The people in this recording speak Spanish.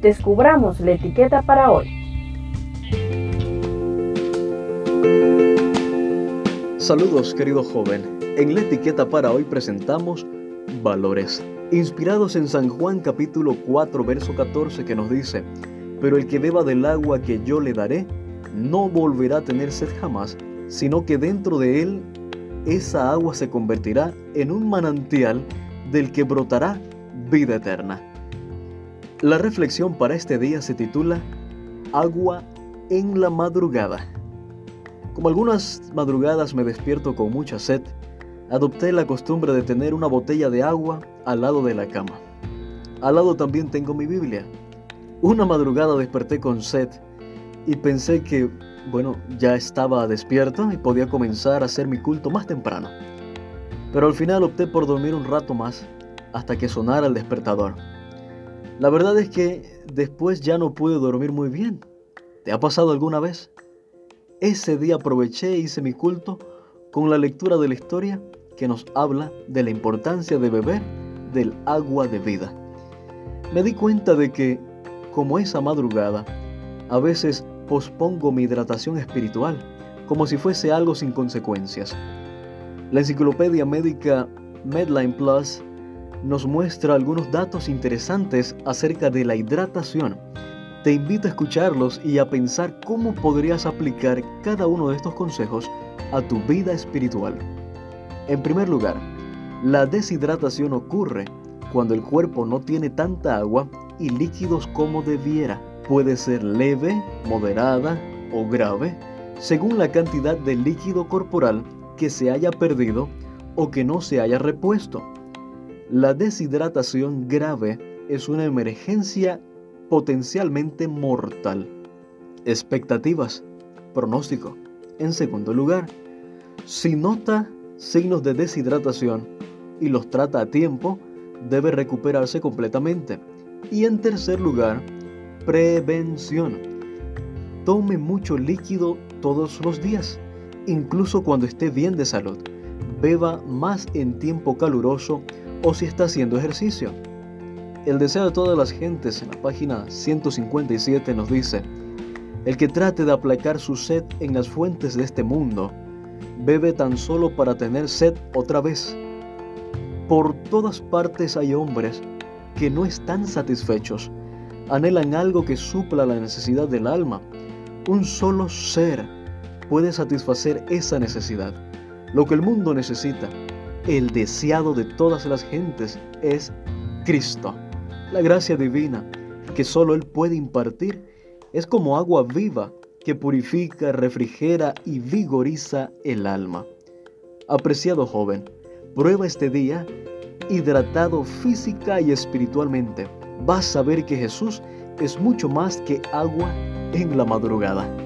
Descubramos la etiqueta para hoy. Saludos querido joven. En la etiqueta para hoy presentamos valores, inspirados en San Juan capítulo 4 verso 14 que nos dice, pero el que beba del agua que yo le daré, no volverá a tener sed jamás, sino que dentro de él esa agua se convertirá en un manantial del que brotará vida eterna. La reflexión para este día se titula Agua en la madrugada. Como algunas madrugadas me despierto con mucha sed, adopté la costumbre de tener una botella de agua al lado de la cama. Al lado también tengo mi Biblia. Una madrugada desperté con sed y pensé que, bueno, ya estaba despierto y podía comenzar a hacer mi culto más temprano. Pero al final opté por dormir un rato más hasta que sonara el despertador. La verdad es que después ya no pude dormir muy bien. ¿Te ha pasado alguna vez? Ese día aproveché e hice mi culto con la lectura de la historia que nos habla de la importancia de beber del agua de vida. Me di cuenta de que, como esa madrugada, a veces pospongo mi hidratación espiritual como si fuese algo sin consecuencias. La enciclopedia médica Medline Plus nos muestra algunos datos interesantes acerca de la hidratación. Te invito a escucharlos y a pensar cómo podrías aplicar cada uno de estos consejos a tu vida espiritual. En primer lugar, la deshidratación ocurre cuando el cuerpo no tiene tanta agua y líquidos como debiera. Puede ser leve, moderada o grave, según la cantidad de líquido corporal que se haya perdido o que no se haya repuesto. La deshidratación grave es una emergencia potencialmente mortal. Expectativas. Pronóstico. En segundo lugar, si nota signos de deshidratación y los trata a tiempo, debe recuperarse completamente. Y en tercer lugar, prevención. Tome mucho líquido todos los días, incluso cuando esté bien de salud. Beba más en tiempo caluroso o si está haciendo ejercicio. El deseo de todas las gentes en la página 157 nos dice, el que trate de aplacar su sed en las fuentes de este mundo, bebe tan solo para tener sed otra vez. Por todas partes hay hombres que no están satisfechos, anhelan algo que supla la necesidad del alma. Un solo ser puede satisfacer esa necesidad. Lo que el mundo necesita el deseado de todas las gentes es Cristo. La gracia divina que solo Él puede impartir es como agua viva que purifica, refrigera y vigoriza el alma. Apreciado joven, prueba este día hidratado física y espiritualmente. Vas a ver que Jesús es mucho más que agua en la madrugada.